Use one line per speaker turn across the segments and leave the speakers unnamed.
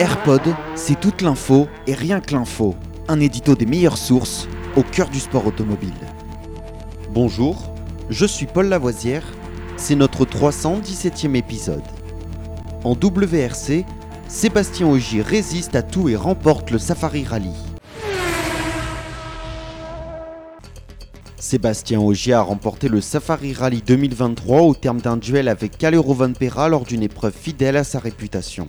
AirPod, c'est toute l'info et rien que l'info. Un édito des meilleures sources au cœur du sport automobile. Bonjour, je suis Paul Lavoisière, c'est notre 317e épisode. En WRC, Sébastien Ogier résiste à tout et remporte le Safari Rally. Sébastien Ogier a remporté le Safari Rally 2023 au terme d'un duel avec Calero Pera lors d'une épreuve fidèle à sa réputation.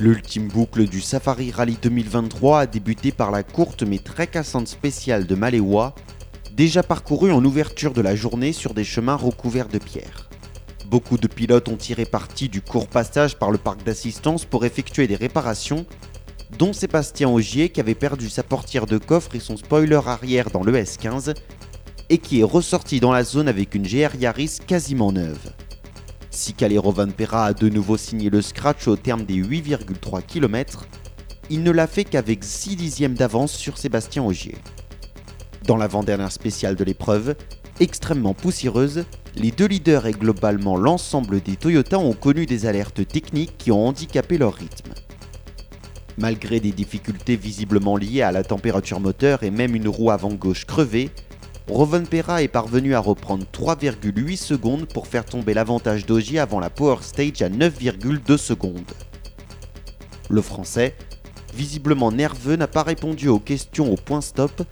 L'ultime boucle du Safari Rally 2023 a débuté par la courte mais très cassante spéciale de Maléwa, déjà parcourue en ouverture de la journée sur des chemins recouverts de pierres. Beaucoup de pilotes ont tiré parti du court passage par le parc d'assistance pour effectuer des réparations, dont Sébastien Ogier qui avait perdu sa portière de coffre et son spoiler arrière dans le S15 et qui est ressorti dans la zone avec une GR Yaris quasiment neuve. Si Calero Pera a de nouveau signé le scratch au terme des 8,3 km, il ne l'a fait qu'avec 6 dixièmes d'avance sur Sébastien Ogier. Dans l'avant-dernière spéciale de l'épreuve, extrêmement poussiéreuse, les deux leaders et globalement l'ensemble des Toyota ont connu des alertes techniques qui ont handicapé leur rythme. Malgré des difficultés visiblement liées à la température moteur et même une roue avant gauche crevée, Pera est parvenu à reprendre 3,8 secondes pour faire tomber l'avantage d'Ogier avant la Power Stage à 9,2 secondes. Le français, visiblement nerveux, n'a pas répondu aux questions au point stop,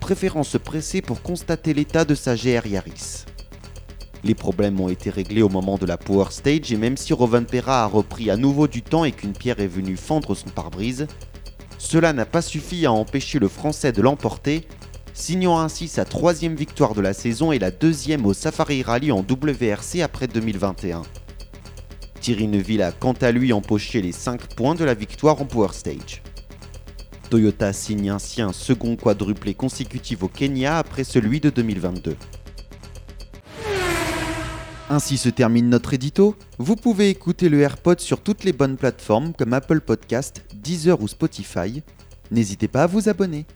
préférant se presser pour constater l'état de sa GR Yaris. Les problèmes ont été réglés au moment de la Power Stage et même si Pera a repris à nouveau du temps et qu'une pierre est venue fendre son pare-brise, cela n'a pas suffi à empêcher le français de l'emporter signant ainsi sa troisième victoire de la saison et la deuxième au Safari Rally en WRC après 2021. Thierry Neuville a quant à lui empoché les 5 points de la victoire en Power Stage. Toyota signe ainsi un second quadruplé consécutif au Kenya après celui de 2022. Ainsi se termine notre édito. Vous pouvez écouter le AirPod sur toutes les bonnes plateformes comme Apple Podcast, Deezer ou Spotify. N'hésitez pas à vous abonner.